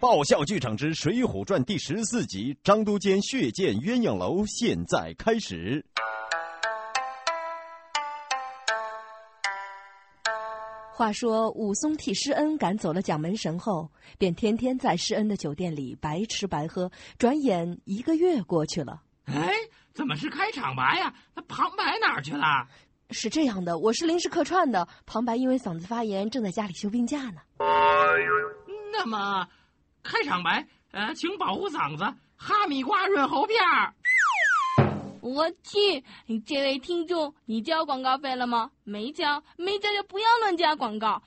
爆笑剧场之《水浒传》第十四集：张都监血溅鸳鸯楼，现在开始。话说武松替施恩赶走了蒋门神后，便天天在施恩的酒店里白吃白喝。转眼一个月过去了，哎，怎么是开场白呀？那旁白哪儿去了？是这样的，我是临时客串的，旁白因为嗓子发炎，正在家里休病假呢。那么。开场白，呃，请保护嗓子，哈密瓜润喉片儿。我去，这位听众，你交广告费了吗？没交，没交就不要乱加广告。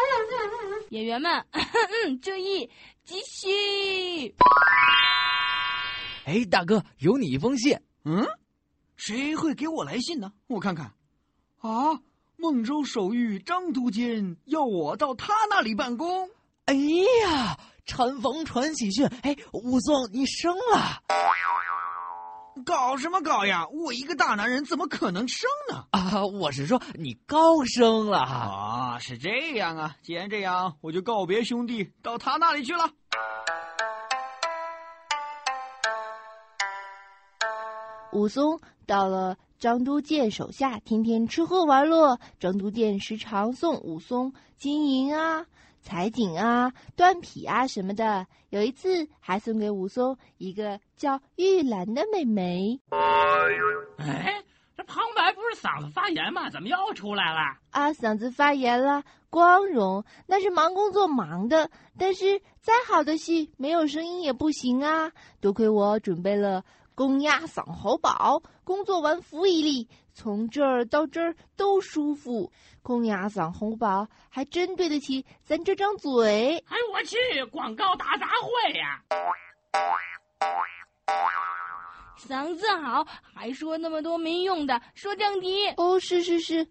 演员们，嗯，注意，继续。哎，大哥，有你一封信。嗯，谁会给我来信呢？我看看。啊，孟州守御张都监要我到他那里办公。哎呀！产房传喜讯，哎，武松，你生了？搞什么搞呀！我一个大男人怎么可能生呢？啊，我是说你高升了啊！是这样啊，既然这样，我就告别兄弟，到他那里去了。武松到了张都监手下，天天吃喝玩乐。张都监时常送武松金银啊。采锦啊，断匹啊什么的，有一次还送给武松一个叫玉兰的妹妹。哎，这旁白不是嗓子发炎吗？怎么又出来了？啊，嗓子发炎了，光荣，那是忙工作忙的。但是再好的戏，没有声音也不行啊。多亏我准备了公鸭嗓喉宝，工作完服一粒。从这儿到这儿都舒服，公鸭嗓红宝还真对得起咱这张嘴。哎，我去，广告大杂烩呀！嗓子好，还说那么多没用的，说正题。哦，是是是。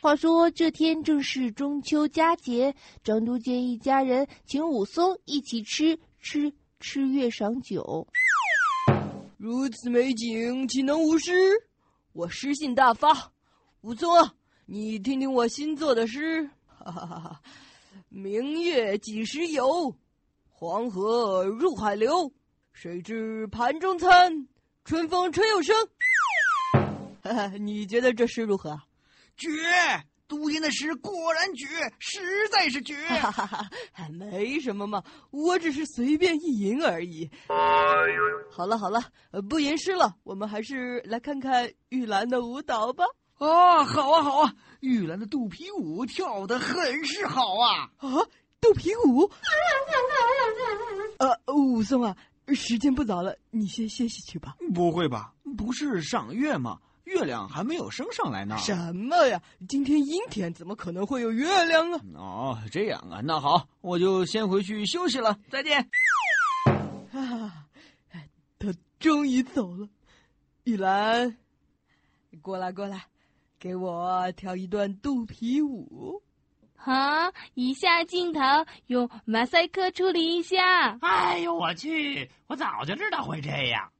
话说这天正是中秋佳节，张都监一家人请武松一起吃吃吃月赏酒。如此美景，岂能无诗？我诗兴大发，武松啊，你听听我新作的诗。哈哈哈哈！明月几时有？黄河入海流。谁知盘中餐，春风吹又生。哈哈，你觉得这诗如何？绝！都监的诗果然绝，实在是绝。哈哈哈，还没什么嘛，我只是随便一吟而已。好了好了，不吟诗了，我们还是来看看玉兰的舞蹈吧。啊，好啊好啊，玉兰的肚皮舞跳得很是好啊啊！肚皮舞。呃，武松啊，时间不早了，你先歇息去吧。不会吧？不是赏月吗？月亮还没有升上来呢。什么呀？今天阴天，怎么可能会有月亮啊？哦，这样啊，那好，我就先回去休息了。再见。终于走了。玉兰，过来过来，给我跳一段肚皮舞。好，以下镜头用马赛克处理一下。哎呦我去！我早就知道会这样。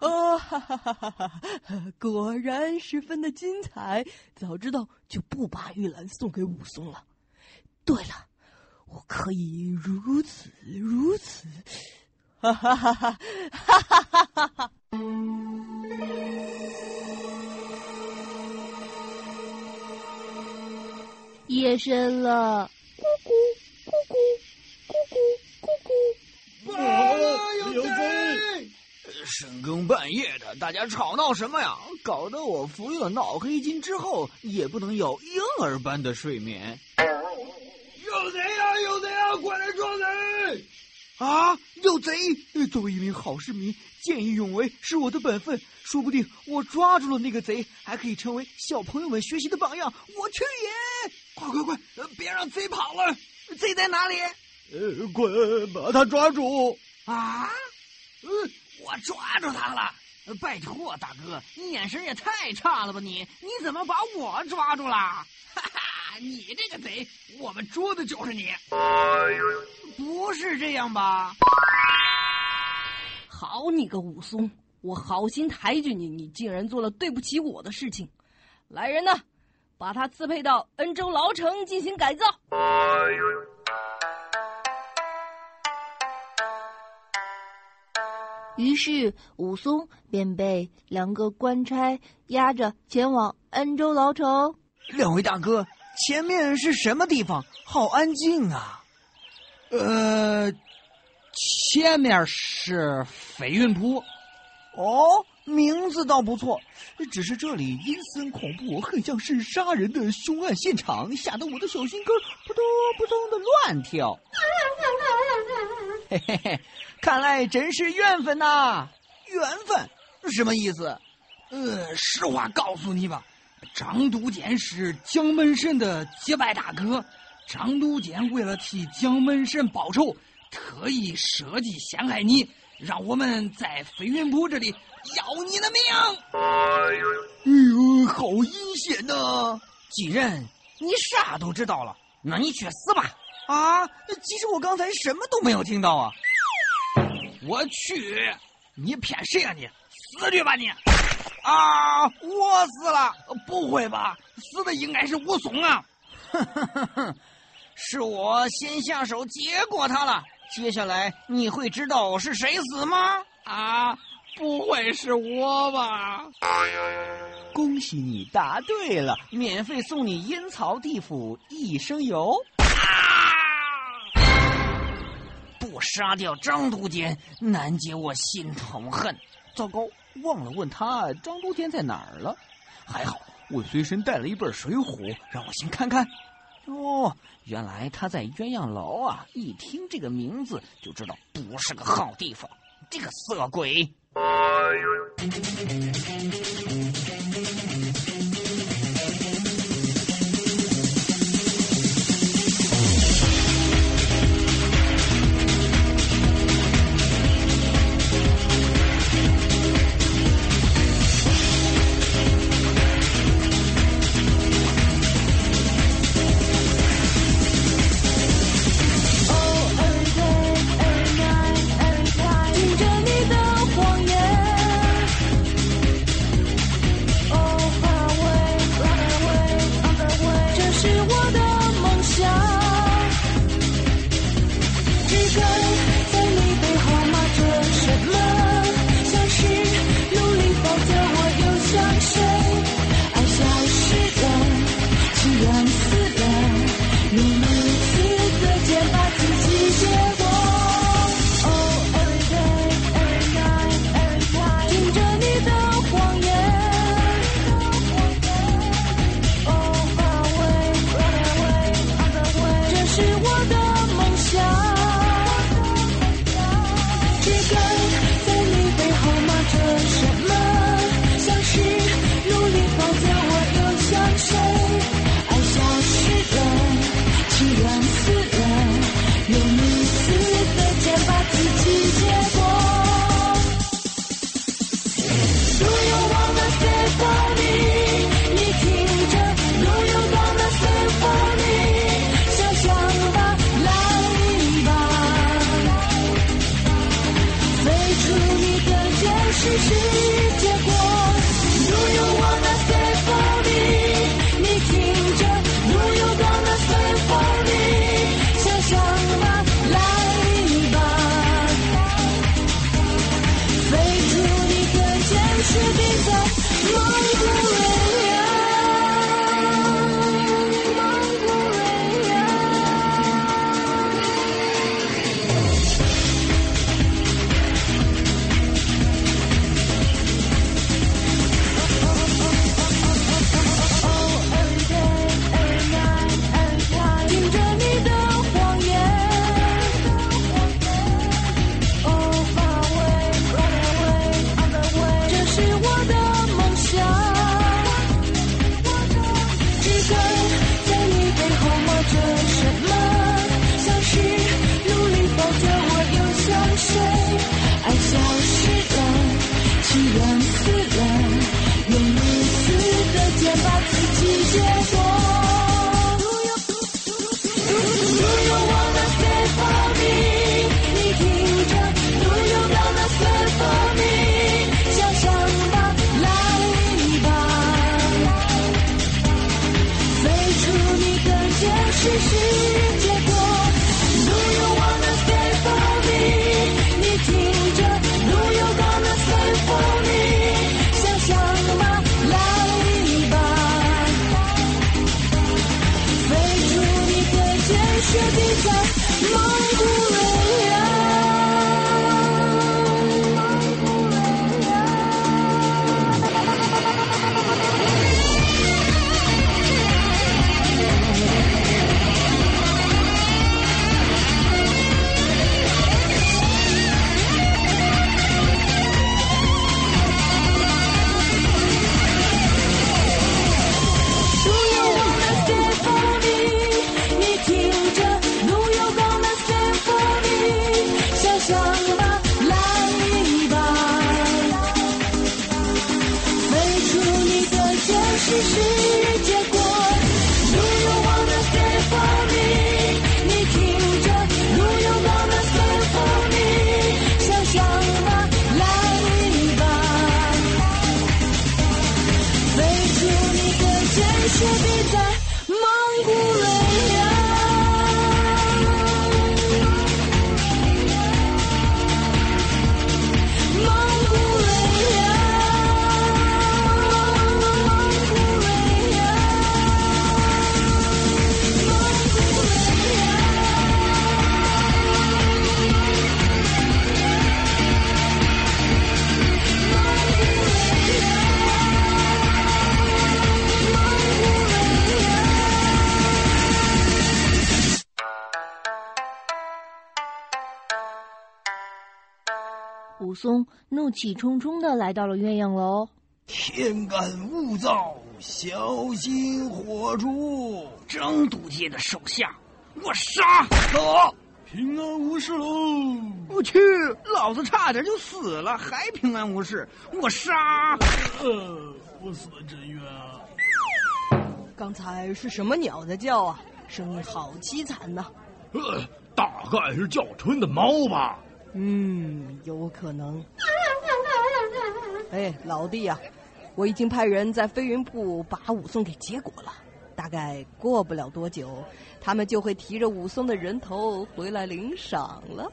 哦，哈哈哈哈哈！果然十分的精彩。早知道就不把玉兰送给武松了。对了，我可以如此如此。哈哈哈哈哈！哈哈哈哈！夜深了，咕咕咕咕咕咕。咕咕。啊，有贼！深更半夜的，大家吵闹什么呀？搞得我服用了脑黑金之后，也不能有婴儿般的睡眠。有贼！快来抓贼！啊，有贼！作为一名好市民，见义勇为是我的本分。说不定我抓住了那个贼，还可以成为小朋友们学习的榜样。我去也！快快快，别让贼跑了！贼在哪里？呃，快把他抓住！啊？嗯。我抓住他了！拜托，大哥，你眼神也太差了吧！你你怎么把我抓住了？哈哈，你这个贼，我们捉的就是你！不是这样吧？好你个武松，我好心抬举你，你竟然做了对不起我的事情！来人呐，把他刺配到恩州牢城进行改造。于是武松便被两个官差押着前往恩州牢城。两位大哥，前面是什么地方？好安静啊！呃，前面是飞云浦。哦，名字倒不错，只是这里阴森恐怖，很像是杀人的凶案现场，吓得我的小心肝扑通扑通的乱跳。嘿嘿嘿，看来真是缘分呐！缘分什么意思？呃，实话告诉你吧，张都监是蒋门神的结拜大哥。张都监为了替蒋门神报仇，特意设计陷害你。让我们在飞云浦这里要你的命！哎呦，好阴险呐！既然，你啥都知道了，那你去死吧！啊，其实我刚才什么都没有听到啊！我去，你骗谁啊你？死去吧你！啊，我死了？不会吧？死的应该是武松啊！哼哼哼哼，是我先下手结果他了。接下来你会知道是谁死吗？啊，不会是我吧？恭喜你答对了，免费送你阴曹地府一生游。啊！不杀掉张都监，难解我心头恨。糟糕，忘了问他张都天在哪儿了。还好我随身带了一本《水浒》，让我先看看。哦，原来他在鸳鸯楼啊！一听这个名字就知道不是个好地方。这个色鬼！自己。一个解释是结果。松怒气冲冲的来到了鸳鸯楼。天干物燥，小心火烛。张督监的手下，我杀！走，平安无事喽。我去，老子差点就死了，还平安无事，我杀！呃，我死的真冤啊！刚才是什么鸟在叫啊？声音好凄惨呐、呃，大概是叫春的猫吧。嗯，有可能。哎，老弟呀、我已经派人在飞云铺把武松给结果了。大概过不了多久，他们就会提着武松的人头回来领赏了。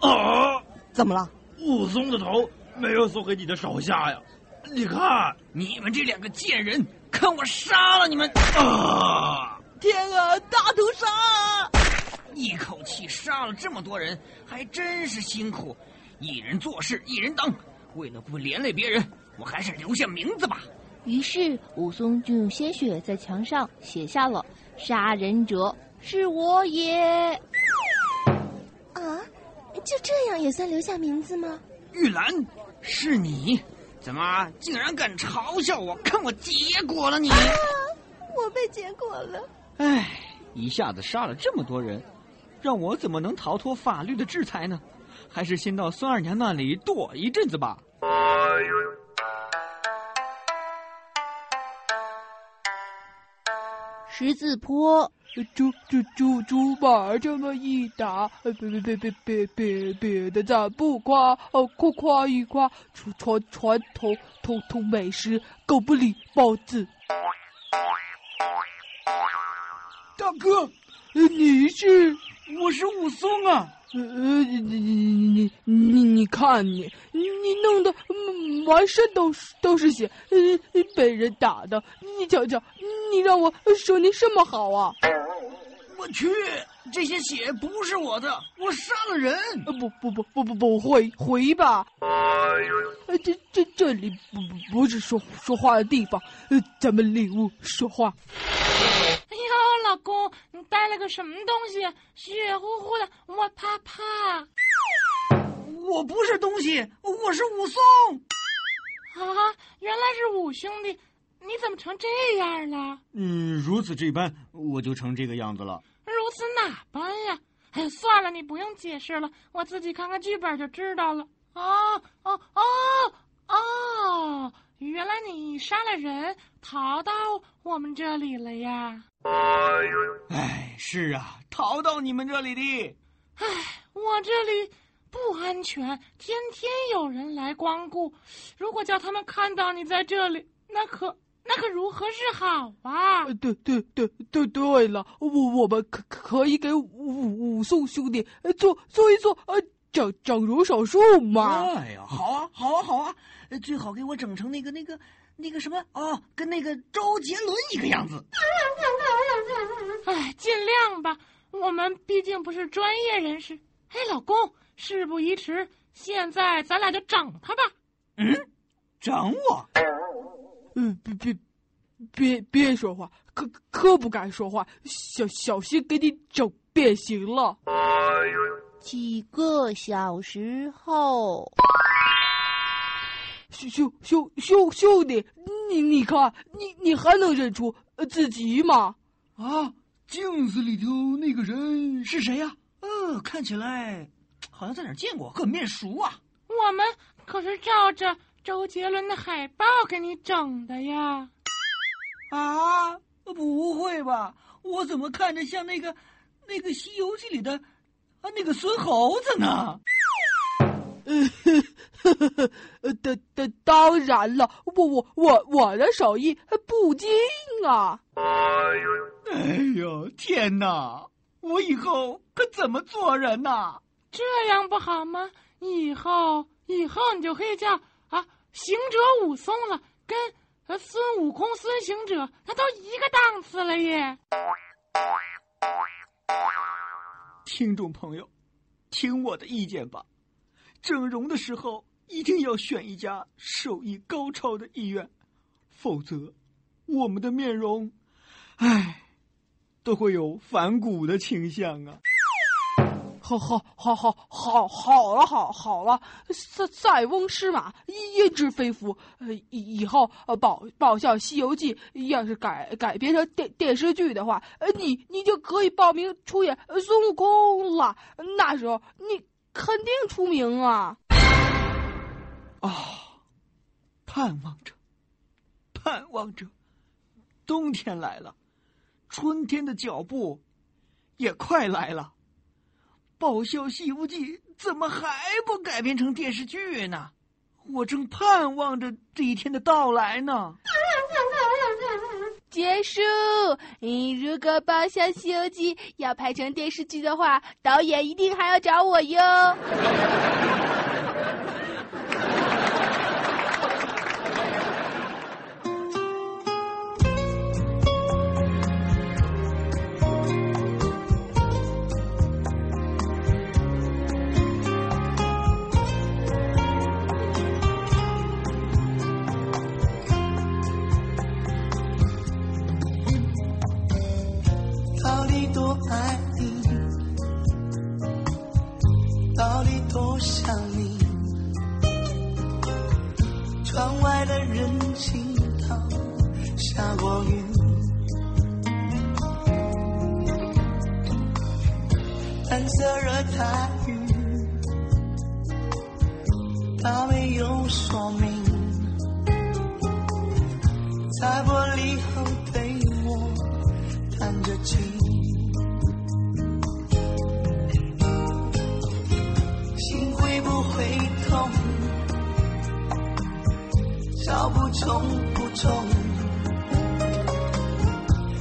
啊！怎么了？武松的头没有送给你的手下呀？你看，你们这两个贱人，看我杀了你们！啊！天啊，大屠杀啊！一口气杀了这么多人，还真是辛苦。一人做事一人当，为了不连累别人，我还是留下名字吧。于是武松就用鲜血在墙上写下了“杀人者是我也啊，就这样也算留下名字吗？玉兰，是你？怎么竟然敢嘲笑我？看我结果了你！啊，我被结果了。唉，一下子杀了这么多人，让我怎么能逃脱法律的制裁呢？还是先到孙二娘那里躲一阵子吧。十字坡。猪猪猪猪把这么一打，别别别别别别别的咱不夸，哦夸夸一夸，传传传统统统美食狗不理包子。大哥，呃你是？我是武松啊！呃，你你你你你你看你你你弄得嗯满身都是都是血，呃被人打的，你瞧瞧，你让我说你什么好啊？我去，这些血不是我的，我杀了人！呃不不不不不不回回吧！呃这这这里不不不是说说话的地方，呃咱们里屋说话。哎呦，老公，你带了个什么东西？血乎乎的，我怕怕。我不是东西，我是武松。啊，原来是武兄弟，你怎么成这样了？嗯，如此这般，我就成这个样子了。如此哪般呀？哎呀，算了，你不用解释了，我自己看看剧本就知道了。哦哦哦哦，原来你杀了人，逃到我们这里了呀？哎，是啊，逃到你们这里的。哎，我这里不安全，天天有人来光顾。如果叫他们看到你在这里，那可那可如何是好啊？对对对对对了，我我们可可以给武武松兄弟做做一做呃整整容手术嘛？哎呀，好啊，好啊，好啊！最好给我整成那个那个那个什么哦，跟那个周杰伦一个样子。哎，尽量吧，我们毕竟不是专业人士。哎，老公，事不宜迟，现在咱俩就整他吧。嗯，整我？嗯，别别别别说话，可可不敢说话，小小心给你整变形了。几个小时后，兄兄兄兄兄弟，你你看，你你还能认出自己吗？啊，镜子里头那个人是谁呀、呃，看起来好像在哪儿见过，很面熟啊。我们可是照着周杰伦的海报给你整的呀。啊，不会吧？我怎么看着像那个那个《西游记》里的啊那个孙猴子呢？呃，当当当然了，我我我我的手艺不精啊！哎呦天哪！我以后可怎么做人呐？这样不好吗？以后以后你就可以叫啊行者武松了，跟呃孙悟空、孙行者那都一个档次了耶。听众朋友，听我的意见吧，整容的时候一定要选一家手艺高超的医院，否则我们的面容，唉，都会有反骨的倾向啊！好好好好好好了好好了，塞塞翁失马焉知非福。呃，以后呃爆爆笑《西游记》要是改改编成电电视剧的话，呃，你你就可以报名出演孙悟空了。那时候你肯定出名啊！啊，盼望着，盼望着，冬天来了，春天的脚步也快来了。爆笑《西游记》怎么还不改编成电视剧呢？我正盼望着这一天的到来呢。结束。嗯，如果《爆笑西游记》要拍成电视剧的话，导演一定还要找我哟。不会痛？找不中不重，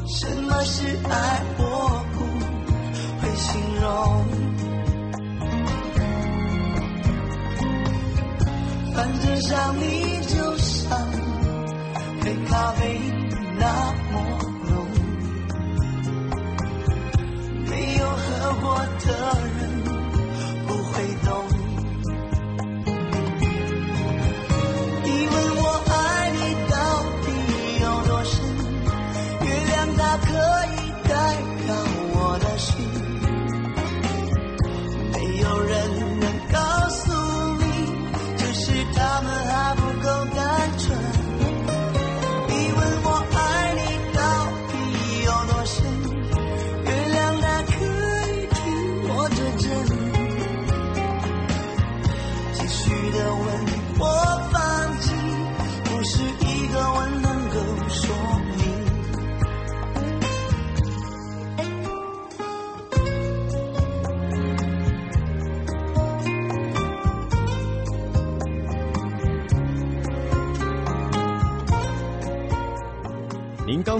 什么是爱？我不会形容。反正想你就像黑咖啡那么浓。没有喝过的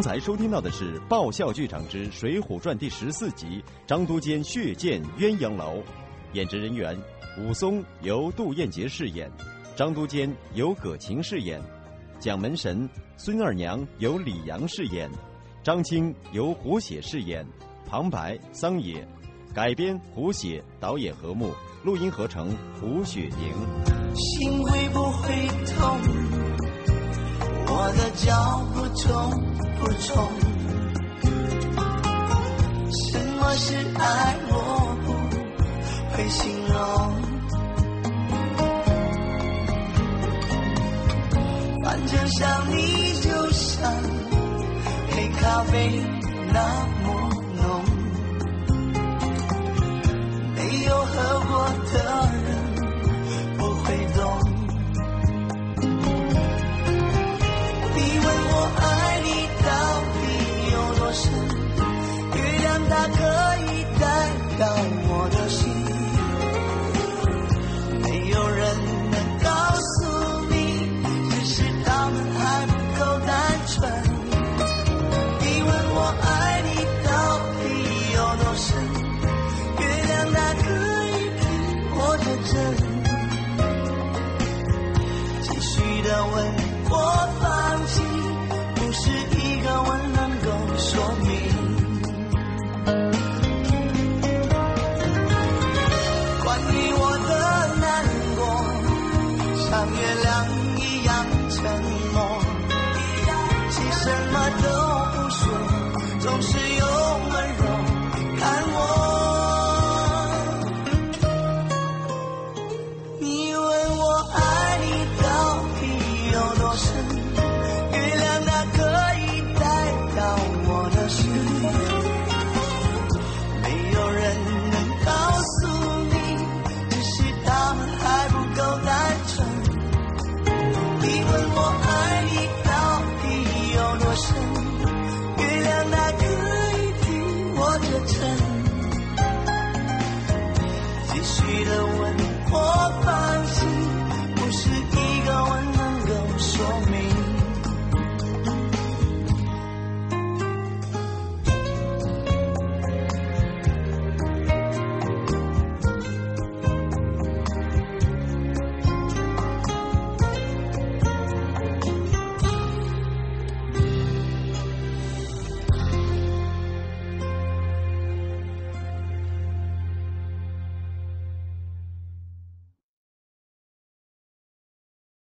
才收听到的是《爆笑剧场之水浒传》第十四集《张都监血溅鸳鸯楼》，演职人员：武松由杜彦杰饰演，张都监由葛晴饰演，蒋门神孙二娘由李阳饰演，张青由胡写饰演，旁白桑野，改编胡写，导演何木，录音合成胡雪莹。心会不会痛？我的脚步重不重？什么是爱？我不会形容。反正想你就像黑咖啡那么